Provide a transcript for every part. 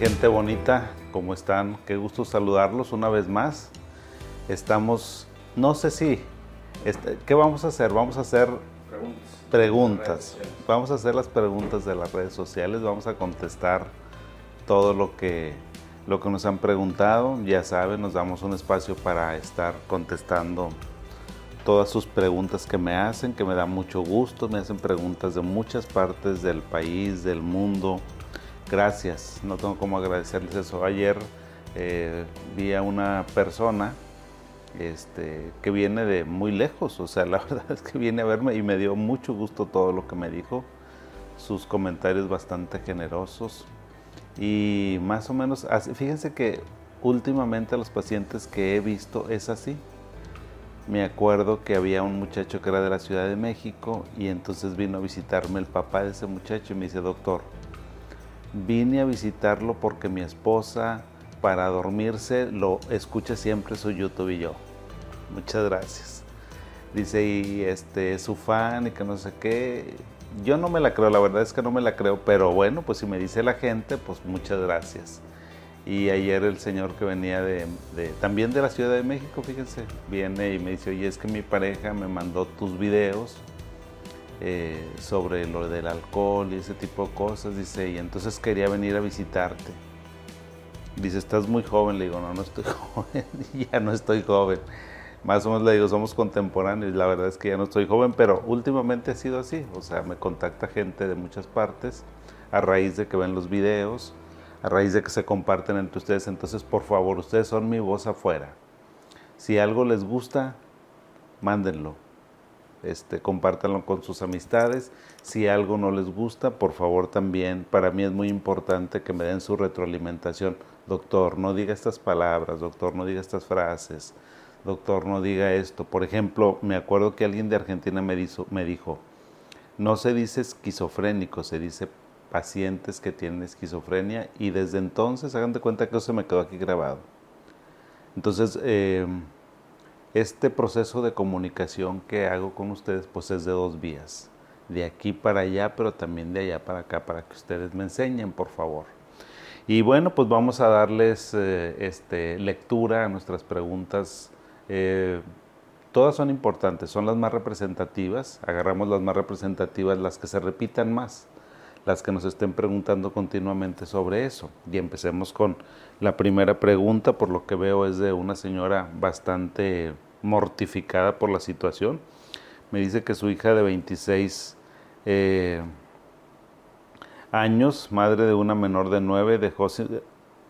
gente bonita, ¿cómo están? Qué gusto saludarlos una vez más. Estamos, no sé si, este, ¿qué vamos a hacer? Vamos a hacer preguntas. Vamos a hacer las preguntas de las redes sociales, vamos a contestar todo lo que, lo que nos han preguntado. Ya saben, nos damos un espacio para estar contestando todas sus preguntas que me hacen, que me da mucho gusto. Me hacen preguntas de muchas partes del país, del mundo. Gracias, no tengo cómo agradecerles eso. Ayer eh, vi a una persona este, que viene de muy lejos, o sea, la verdad es que viene a verme y me dio mucho gusto todo lo que me dijo, sus comentarios bastante generosos y más o menos, fíjense que últimamente los pacientes que he visto es así. Me acuerdo que había un muchacho que era de la Ciudad de México y entonces vino a visitarme el papá de ese muchacho y me dice, doctor, vine a visitarlo porque mi esposa para dormirse lo escucha siempre su YouTube y yo. Muchas gracias. Dice, y este es su fan y que no sé qué. Yo no me la creo, la verdad es que no me la creo, pero bueno, pues si me dice la gente, pues muchas gracias. Y ayer el señor que venía de, también de la Ciudad de México, fíjense, viene y me dice, oye, es que mi pareja me mandó tus videos eh, sobre lo del alcohol y ese tipo de cosas, dice, y entonces quería venir a visitarte. Dice, estás muy joven. Le digo, no, no estoy joven. ya no estoy joven. Más o menos le digo, somos contemporáneos. La verdad es que ya no estoy joven, pero últimamente ha sido así. O sea, me contacta gente de muchas partes a raíz de que ven los videos, a raíz de que se comparten entre ustedes. Entonces, por favor, ustedes son mi voz afuera. Si algo les gusta, mándenlo. Este, compártanlo con sus amistades. Si algo no les gusta, por favor también, para mí es muy importante que me den su retroalimentación doctor, no diga estas palabras, doctor, no diga estas frases, doctor, no diga esto. Por ejemplo, me acuerdo que alguien de Argentina me, me dijo, no se dice esquizofrénico, se dice pacientes que tienen esquizofrenia y desde entonces, hagan de cuenta que eso se me quedó aquí grabado. Entonces, eh, este proceso de comunicación que hago con ustedes, pues es de dos vías, de aquí para allá, pero también de allá para acá, para que ustedes me enseñen, por favor. Y bueno, pues vamos a darles eh, este, lectura a nuestras preguntas. Eh, todas son importantes, son las más representativas. Agarramos las más representativas, las que se repitan más, las que nos estén preguntando continuamente sobre eso. Y empecemos con la primera pregunta, por lo que veo es de una señora bastante mortificada por la situación. Me dice que su hija de 26 años, madre de una menor de 9, dejó...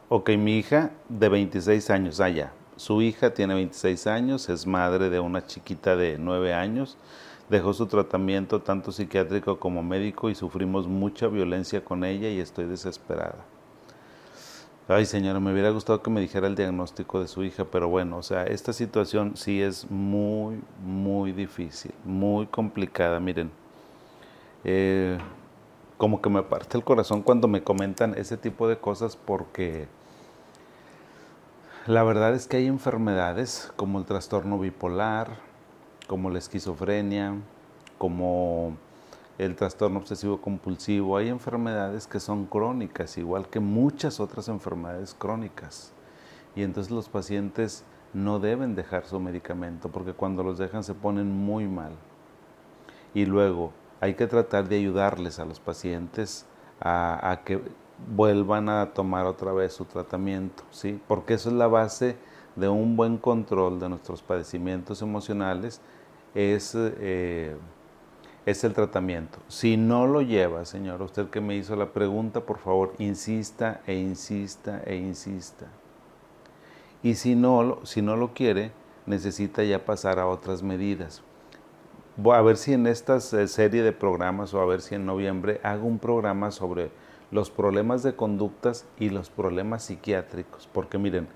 Ok, mi hija de 26 años, allá. Ah, su hija tiene 26 años, es madre de una chiquita de 9 años. Dejó su tratamiento tanto psiquiátrico como médico y sufrimos mucha violencia con ella y estoy desesperada. Ay, señora, me hubiera gustado que me dijera el diagnóstico de su hija, pero bueno, o sea, esta situación sí es muy, muy difícil, muy complicada. Miren, eh, como que me parte el corazón cuando me comentan ese tipo de cosas porque la verdad es que hay enfermedades como el trastorno bipolar, como la esquizofrenia, como el trastorno obsesivo compulsivo. Hay enfermedades que son crónicas, igual que muchas otras enfermedades crónicas. Y entonces los pacientes no deben dejar su medicamento porque cuando los dejan se ponen muy mal. Y luego, hay que tratar de ayudarles a los pacientes a, que vuelvan a tomar otra vez su tratamiento, ¿sí? Porque eso es la base de un buen control de nuestros padecimientos emocionales, es, eh, es el tratamiento. Si no lo lleva, señor, usted que me hizo la pregunta, por favor, insista e insista e insista. Y si no, si no lo quiere, necesita ya pasar a otras medidas a ver si en esta eh, serie de programas o a ver si en noviembre hago un programa sobre los problemas de conductas y los problemas psiquiátricos. Porque miren,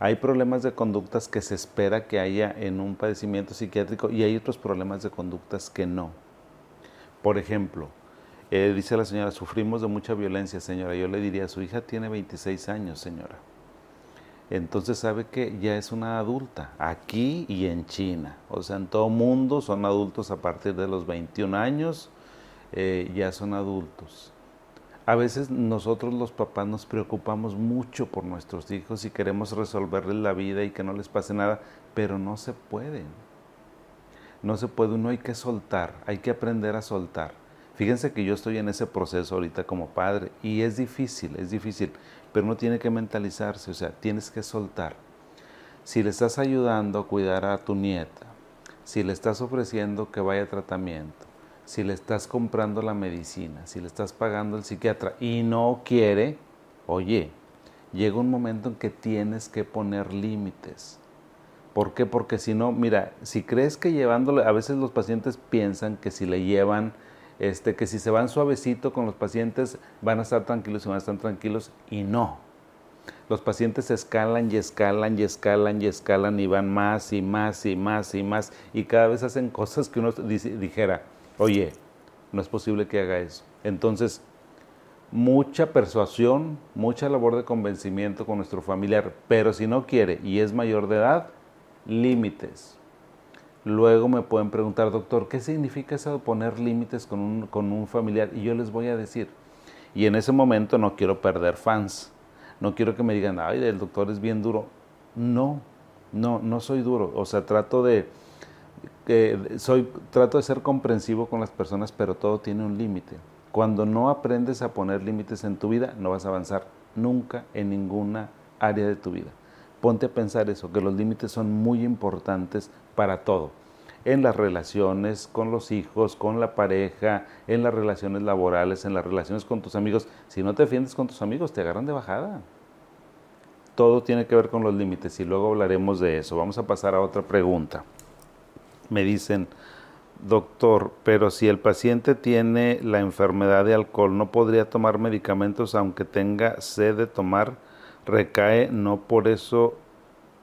hay problemas de conductas que se espera que haya en un padecimiento psiquiátrico y hay otros problemas de conductas que no. Por ejemplo, eh, dice la señora, sufrimos de mucha violencia, señora. Yo le diría, su hija tiene 26 años, señora entonces sabe que ya es una adulta, aquí y en China. O sea, en todo mundo son adultos a partir de los 21 años, eh, ya son adultos. A veces nosotros los papás nos preocupamos mucho por nuestros hijos y queremos resolverles la vida y que no les pase nada, pero no se puede. No se puede, uno hay que soltar, hay que aprender a soltar. Fíjense que yo estoy en ese proceso ahorita como padre y es difícil, es difícil, pero uno tiene que mentalizarse, o sea, tienes que soltar. Si le estás ayudando a cuidar a tu nieta, si le estás ofreciendo que vaya a tratamiento, si le estás comprando la medicina, si le estás pagando el psiquiatra y no quiere, oye, llega un momento en que tienes que poner límites. ¿Por qué? Porque si no, mira, si crees que llevándole, a veces los pacientes piensan que si le llevan, este, que si se van suavecito con los pacientes van a estar tranquilos y van a estar tranquilos y no. Los pacientes escalan y escalan y escalan y escalan y van más y más y más y más y cada vez hacen cosas que uno dijera, oye, no es posible que haga eso. Entonces, mucha persuasión, mucha labor de convencimiento con nuestro familiar, pero si no quiere y es mayor de edad, límites. Luego me pueden preguntar, doctor, ¿qué significa eso de poner límites con un, con un familiar? Y yo les voy a decir, y en ese momento no quiero perder fans, no quiero que me digan, ay, el doctor es bien duro. No, no, no soy duro, o sea, trato de soy, trato de ser comprensivo con las personas, pero todo tiene un límite. Cuando no aprendes a poner límites en tu vida, no vas a avanzar nunca en ninguna área de tu vida. Ponte a pensar eso, que los límites son muy importantes para todo. En las relaciones con los hijos, con la pareja, en las relaciones laborales, en las relaciones con tus amigos. Si no te defiendes con tus amigos, te agarran de bajada. Todo tiene que ver con los límites y luego hablaremos de eso. Vamos a pasar a otra pregunta me dicen, doctor, pero si el paciente tiene la enfermedad de alcohol, ¿no podría tomar medicamentos aunque tenga sed de tomar? Recae, no por eso,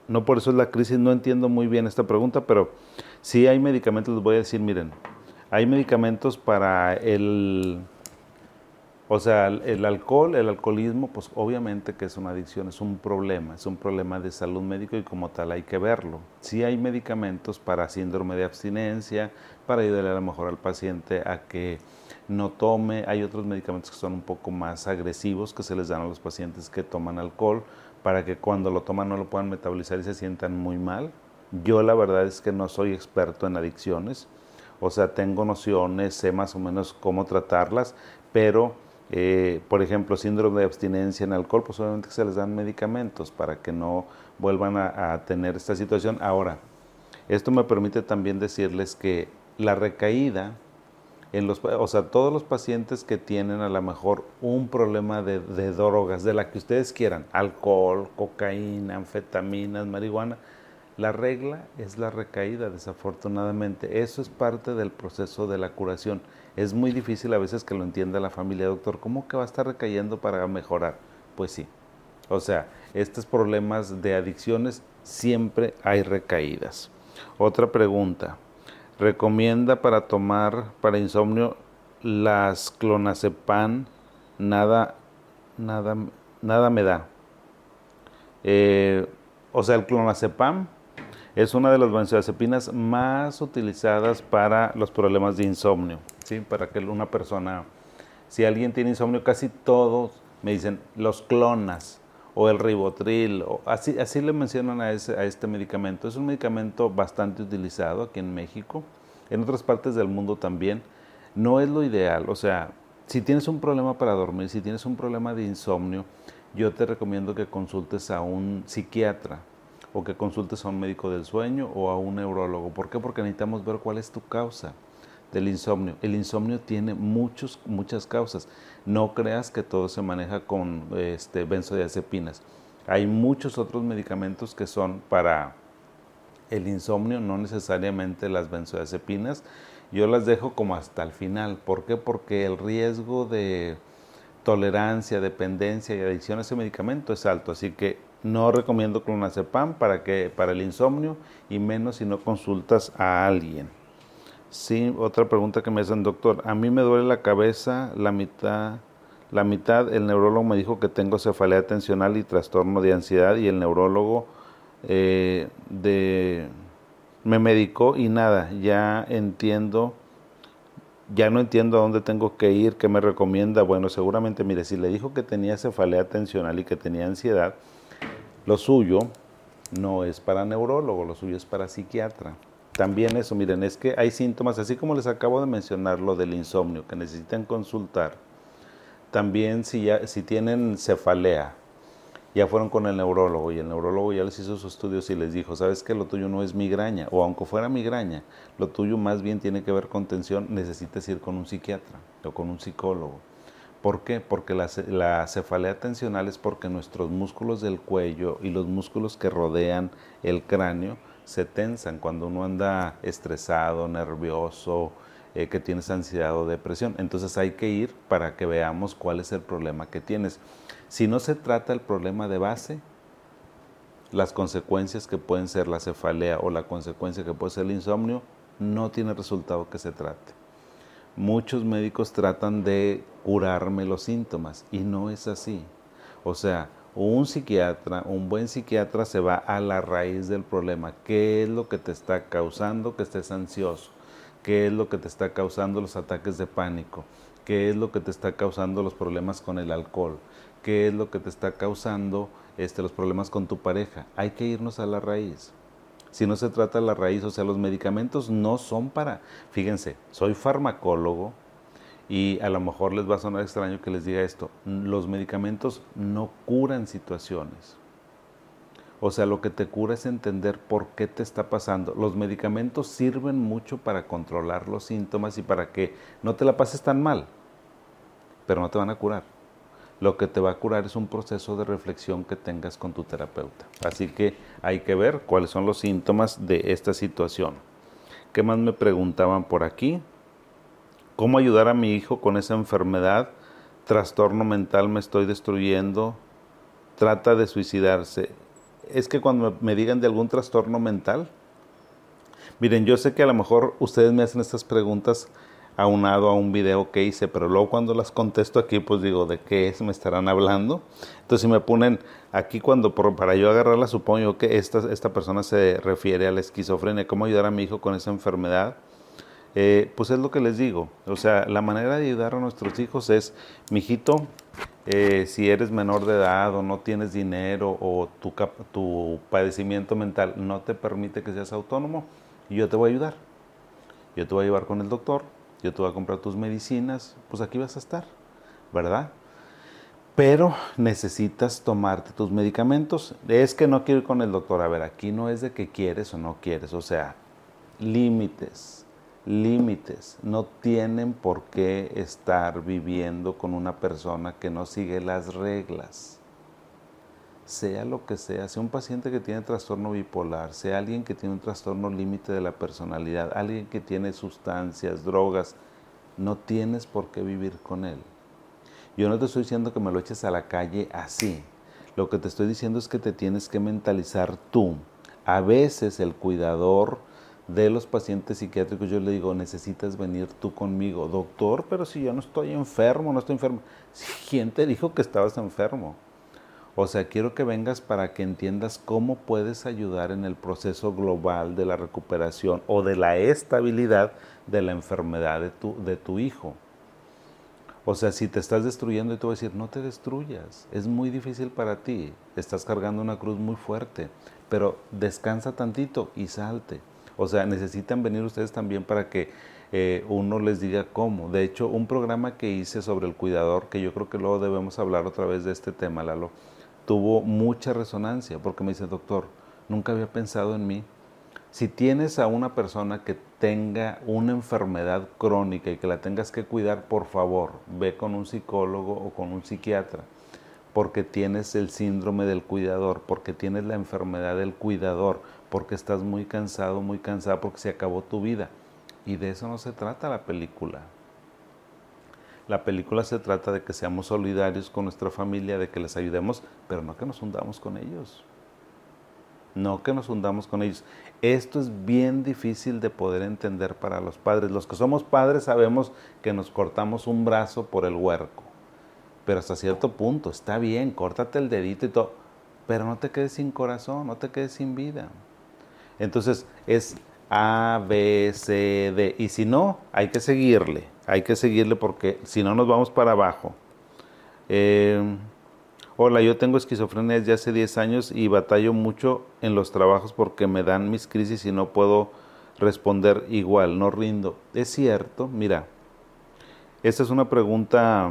no por eso es la crisis, no entiendo muy bien esta pregunta, pero si hay medicamentos, les voy a decir, miren, hay medicamentos para el o sea, el alcohol, el alcoholismo, pues obviamente que es una adicción, es un problema, es un problema de salud médico y como tal hay que verlo. Sí hay medicamentos para síndrome de abstinencia, para ayudarle a lo mejor al paciente a que no tome. Hay otros medicamentos que son un poco más agresivos que se les dan a los pacientes que toman alcohol para que cuando lo toman no lo puedan metabolizar y se sientan muy mal. Yo la verdad es que no soy experto en adicciones, o sea, tengo nociones, sé más o menos cómo tratarlas, pero eh, por ejemplo, síndrome de abstinencia en alcohol, pues obviamente se les dan medicamentos para que no vuelvan a, tener esta situación. Ahora, esto me permite también decirles que la recaída, en los, o sea, todos los pacientes que tienen a lo mejor un problema de, de drogas, de la que ustedes quieran, alcohol, cocaína, anfetaminas, marihuana, la regla es la recaída, desafortunadamente. Eso es parte del proceso de la curación. Es muy difícil a veces que lo entienda la familia, doctor. ¿Cómo que va a estar recayendo para mejorar? Pues sí. O sea, estos problemas de adicciones siempre hay recaídas. Otra pregunta. ¿Recomienda para tomar para insomnio las clonazepam? Nada, nada, nada me da. Eh, o sea, el clonazepam es una de las benzodiazepinas más utilizadas para los problemas de insomnio, ¿sí? Para que una persona, si alguien tiene insomnio, casi todos me dicen los clonas o el ribotril, o así, así le mencionan a, ese, a este medicamento. Es un medicamento bastante utilizado aquí en México, en otras partes del mundo también. No es lo ideal, o sea, si tienes un problema para dormir, si tienes un problema de insomnio, yo te recomiendo que consultes a un psiquiatra, o que consultes a un médico del sueño o a un neurólogo. ¿Por qué? Porque necesitamos ver cuál es tu causa del insomnio. El insomnio tiene muchos, muchas causas. No creas que todo se maneja con este, benzodiazepinas. Hay muchos otros medicamentos que son para el insomnio, no necesariamente las benzodiazepinas. Yo las dejo como hasta el final. ¿Por qué? Porque el riesgo de tolerancia, dependencia y adicción a ese medicamento es alto. Así que no recomiendo clonazepam para, que, para el insomnio y menos si no consultas a alguien. Sí, otra pregunta que me hacen, doctor, a mí me duele la cabeza, la mitad, la mitad, el neurólogo me dijo que tengo cefalea atencional y trastorno de ansiedad y el neurólogo eh, de, me medicó y nada, ya entiendo, ya no entiendo a dónde tengo que ir, qué me recomienda. Bueno, seguramente, mire, si le dijo que tenía cefalea tensional y que tenía ansiedad, lo suyo no es para neurólogo, lo suyo es para psiquiatra. También eso, miren, es que hay síntomas, así como les acabo de mencionar lo del insomnio, que necesitan consultar. También si, ya, si tienen cefalea, ya fueron con el neurólogo y el neurólogo ya les hizo sus estudios y les dijo, sabes que lo tuyo no es migraña, o aunque fuera migraña, lo tuyo más bien tiene que ver con tensión, necesitas ir con un psiquiatra o con un psicólogo. ¿Por qué? Porque la, la, cefalea tensional es porque nuestros músculos del cuello y los músculos que rodean el cráneo se tensan cuando uno anda estresado, nervioso, eh, que tienes ansiedad o depresión. Entonces hay que ir para que veamos cuál es el problema que tienes. Si no se trata el problema de base, las consecuencias que pueden ser la cefalea o la consecuencia que puede ser el insomnio, no tiene resultado que se trate. Muchos médicos tratan de curarme los síntomas y no es así. O sea, un psiquiatra, un buen psiquiatra se va a la raíz del problema. ¿Qué es lo que te está causando que estés ansioso? ¿Qué es lo que te está causando los ataques de pánico? ¿Qué es lo que te está causando los problemas con el alcohol? qué es lo que te está causando este, los problemas con tu pareja. Hay que irnos a la raíz. Si no se trata la raíz, o sea, los medicamentos no son para, fíjense, soy farmacólogo y a lo mejor les va a sonar extraño que les diga esto, los medicamentos no curan situaciones. O sea, lo que te cura es entender por qué te está pasando. Los medicamentos sirven mucho para controlar los síntomas y para que no te la pases tan mal, pero no te van a curar lo que te va a curar es un proceso de reflexión que tengas con tu terapeuta. Así que hay que ver cuáles son los síntomas de esta situación. ¿Qué más me preguntaban por aquí? ¿Cómo ayudar a mi hijo con esa enfermedad? Trastorno mental me estoy destruyendo. Trata de suicidarse. Es que cuando me digan de algún trastorno mental, miren, yo sé que a lo mejor ustedes me hacen estas preguntas aunado a un video que hice, pero luego cuando las contesto aquí, pues digo, ¿de qué es? ¿Me estarán hablando? Entonces si me ponen aquí cuando para yo agarrarla, supongo que esta, esta persona se refiere a la esquizofrenia, cómo ayudar a mi hijo con esa enfermedad. Eh, pues es lo que les digo, o sea, la manera de ayudar a nuestros hijos es, mijito, eh, si eres menor de edad o no tienes dinero o tu, tu padecimiento mental no te permite que seas autónomo, yo te voy a ayudar. Yo te voy a llevar con el doctor, yo te voy a comprar tus medicinas, pues aquí vas a estar, ¿verdad? Pero necesitas tomarte tus medicamentos. Es que no quiero ir con el doctor. A ver, aquí no es de que quieres o no quieres. O sea, límites, límites. No tienen por qué estar viviendo con una persona que no sigue las reglas sea lo que sea, sea un paciente que tiene trastorno bipolar, sea alguien que tiene un trastorno límite de la personalidad, alguien que tiene sustancias, drogas, no tienes por qué vivir con él. Yo no te estoy diciendo que me lo eches a la calle así. Lo que te estoy diciendo es que te tienes que mentalizar tú. A veces el cuidador de los pacientes psiquiátricos, yo le digo, necesitas venir tú conmigo. Doctor, pero si yo no estoy enfermo, no estoy enfermo. ¿Quién te dijo que estabas enfermo? O sea, quiero que vengas para que entiendas cómo puedes ayudar en el proceso global de la recuperación o de la estabilidad de la enfermedad de tu, de tu hijo. O sea, si te estás destruyendo, y te voy a decir, no te destruyas. Es muy difícil para ti. Estás cargando una cruz muy fuerte. Pero descansa tantito y salte. O sea, necesitan venir ustedes también para que eh, uno les diga cómo. De hecho, un programa que hice sobre el cuidador, que yo creo que luego debemos hablar otra vez de este tema, Lalo tuvo mucha resonancia porque me dice, doctor, nunca había pensado en mí. Si tienes a una persona que tenga una enfermedad crónica y que la tengas que cuidar, por favor, ve con un psicólogo o con un psiquiatra, porque tienes el síndrome del cuidador, porque tienes la enfermedad del cuidador, porque estás muy cansado, muy cansada, porque se acabó tu vida. Y de eso no se trata la película. La película se trata de que seamos solidarios con nuestra familia, de que les ayudemos, pero no que nos hundamos con ellos. No que nos hundamos con ellos. Esto es bien difícil de poder entender para los padres. Los que somos padres sabemos que nos cortamos un brazo por el huerco. Pero hasta cierto punto, está bien, córtate el dedito y todo. Pero no te quedes sin corazón, no te quedes sin vida. Entonces es A, B, C, D. Y si no, hay que seguirle Hay que seguirle porque si no nos vamos para abajo. Eh, hola, yo tengo esquizofrenia desde hace 10 años y batallo mucho en los trabajos porque me dan mis crisis y no puedo responder igual, no rindo. Es cierto, mira, esta es una pregunta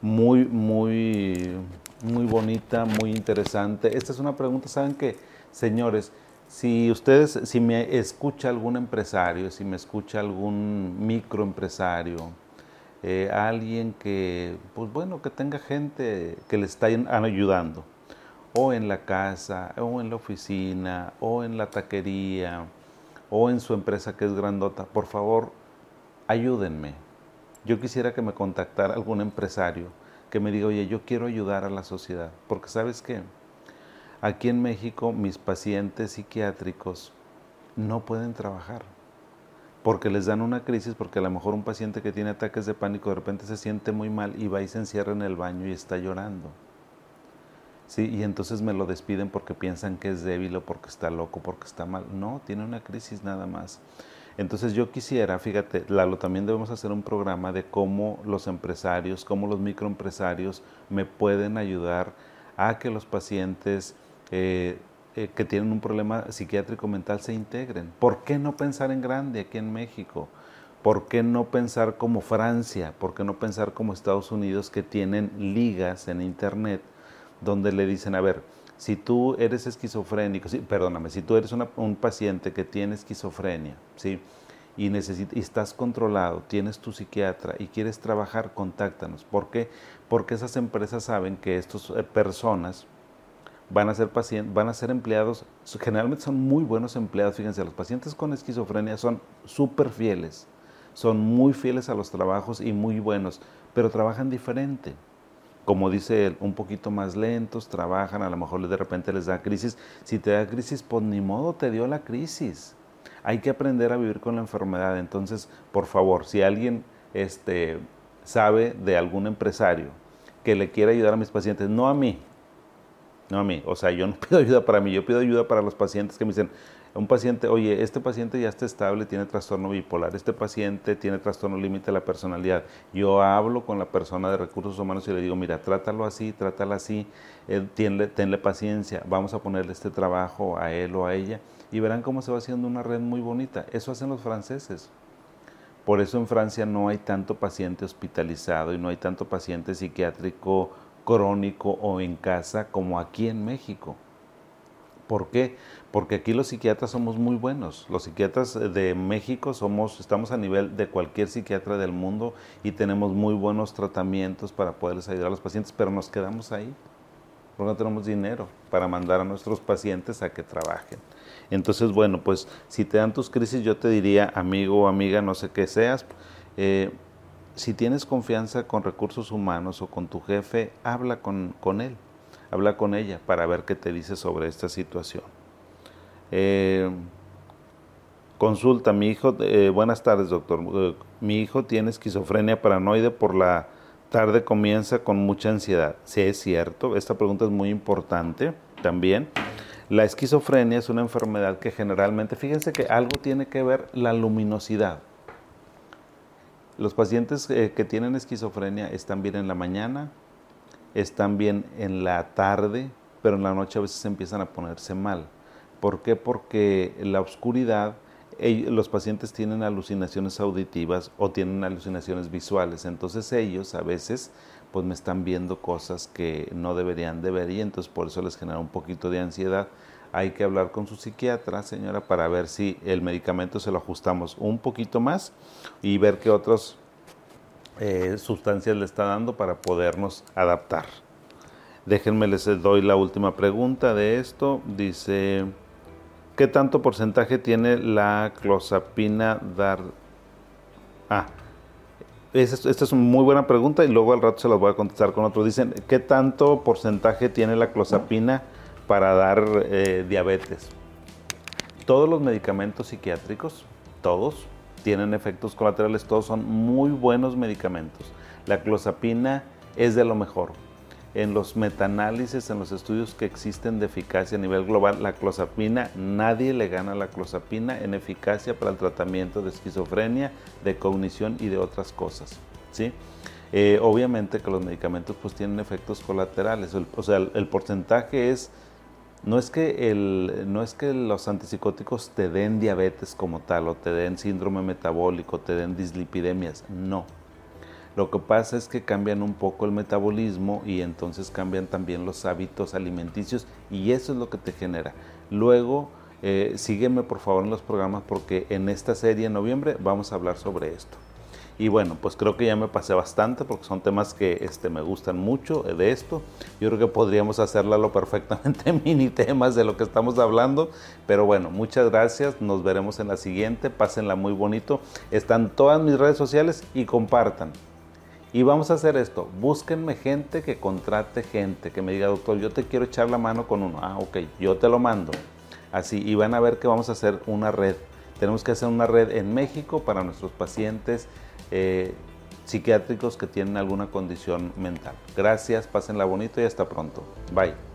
muy, muy, muy bonita, muy interesante. Esta es una pregunta, ¿saben qué? Señores, si ustedes, si me escucha algún empresario, si me escucha algún microempresario, eh, alguien que, pues bueno, que tenga gente que le está ayudando, o en la casa, o en la oficina, o en la taquería, o en su empresa que es grandota, por favor, ayúdenme. Yo quisiera que me contactara algún empresario que me diga, oye, yo quiero ayudar a la sociedad, porque sabes qué, aquí en México mis pacientes psiquiátricos no pueden trabajar porque les dan una crisis, porque a lo mejor un paciente que tiene ataques de pánico de repente se siente muy mal y va y se encierra en el baño y está llorando. Sí, y entonces me lo despiden porque piensan que es débil o porque está loco, porque está mal. No, tiene una crisis nada más. Entonces yo quisiera, fíjate, Lalo, también debemos hacer un programa de cómo los empresarios, cómo los microempresarios me pueden ayudar a que los pacientes eh, eh, que tienen un problema psiquiátrico mental se integren. ¿Por qué no pensar en grande aquí en México? ¿Por qué no pensar como Francia? ¿Por qué no pensar como Estados Unidos que tienen ligas en Internet donde le dicen, a ver, si tú eres esquizofrénico, perdóname, si tú eres un paciente que tiene esquizofrenia, ¿sí? Y, y estás controlado, tienes tu psiquiatra y quieres trabajar, contáctanos. ¿Por qué? Porque esas empresas saben que estas eh, personas van a ser pacientes, van a ser empleados, generalmente son muy buenos empleados, fíjense, los pacientes con esquizofrenia son súper fieles, son muy fieles a los trabajos y muy buenos, pero trabajan diferente. Como dice él, un poquito más lentos, trabajan, a lo mejor de repente les da crisis. Si te da crisis, pues ni modo te dio la crisis. Hay que aprender a vivir con la enfermedad. Entonces, por favor, si alguien este, sabe de algún empresario que le quiera ayudar a mis pacientes, no a mí, no a mí. O sea, yo no pido ayuda para mí, yo pido ayuda para los pacientes que me dicen, un paciente, oye, este paciente ya está estable, tiene trastorno bipolar, este paciente tiene trastorno límite de la personalidad. Yo hablo con la persona de recursos humanos y le digo, mira, trátalo así, trátala así, eh, tenle, paciencia, vamos a ponerle este trabajo a él o a ella y verán cómo se va haciendo una red muy bonita. Eso hacen los franceses. Por eso en Francia no hay tanto paciente hospitalizado y no hay tanto paciente psiquiátrico crónico o en casa como aquí en México. ¿Por qué? Porque aquí los psiquiatras somos muy buenos. Los psiquiatras de México somos, estamos a nivel de cualquier psiquiatra del mundo y tenemos muy buenos tratamientos para poderles ayudar a los pacientes, pero nos quedamos ahí porque no tenemos dinero para mandar a nuestros pacientes a que trabajen. Entonces, bueno, pues si te dan tus crisis, yo te diría, amigo o amiga, no sé qué seas, eh, si tienes confianza con recursos humanos o con tu jefe, habla con, él, habla con ella para ver qué te dice sobre esta situación. Eh, consulta, mi hijo, eh, buenas tardes doctor, eh, mi hijo tiene esquizofrenia paranoide por la tarde comienza con mucha ansiedad. Sí, es cierto, esta pregunta es muy importante también. La esquizofrenia es una enfermedad que generalmente, fíjense que algo tiene que ver la luminosidad. Los pacientes eh, que tienen esquizofrenia están bien en la mañana, están bien en la tarde, pero en la noche a veces empiezan a ponerse mal. ¿Por qué? Porque la oscuridad, los pacientes tienen alucinaciones auditivas o tienen alucinaciones visuales. Entonces ellos a veces pues me están viendo cosas que no deberían de ver y entonces por eso les genera un poquito de ansiedad hay que hablar con su psiquiatra, señora, para ver si el medicamento se lo ajustamos un poquito más y ver qué otras eh, sustancias le está dando para podernos adaptar. Déjenme les doy la última pregunta de esto. Dice, ¿qué tanto porcentaje tiene la clozapina dar? Ah, esta es una muy buena pregunta y luego al rato se las voy a contestar con otro. Dicen, ¿qué tanto porcentaje tiene la clozapina? Para dar eh, diabetes. Todos los medicamentos psiquiátricos, todos, tienen efectos colaterales, todos son muy buenos medicamentos. La clozapina es de lo mejor. en los metaanálisis, en los estudios que existen de eficacia a nivel global, la clozapina, nadie le gana a la clozapina en eficacia para el tratamiento de esquizofrenia, de cognición y de otras cosas. ¿sí? Eh, obviamente que los medicamentos pues tienen efectos colaterales, o sea, el, porcentaje es, no es, que el, no es que los antipsicóticos te den diabetes como tal, o te den síndrome metabólico, te den dislipidemias, no lo que pasa es que cambian un poco el metabolismo y entonces cambian también los hábitos alimenticios y eso es lo que te genera. Luego, eh, sígueme por favor en los programas porque en esta serie en noviembre vamos a hablar sobre esto. Y bueno, pues creo que ya me pasé bastante porque son temas que este, me gustan mucho de esto. Yo creo que podríamos hacerlo perfectamente mini temas de lo que estamos hablando. Pero bueno, muchas gracias. Nos veremos en la siguiente. Pásenla muy bonito. Están todas mis redes sociales y compartan. Y vamos a hacer esto, búsquenme gente que contrate gente, que me diga, doctor, yo te quiero echar la mano con uno. Ah, ok, yo te lo mando. Así, y van a ver que vamos a hacer una red. Tenemos que hacer una red en México para nuestros pacientes eh, psiquiátricos que tienen alguna condición mental. Gracias, pásenla bonito y hasta pronto. Bye.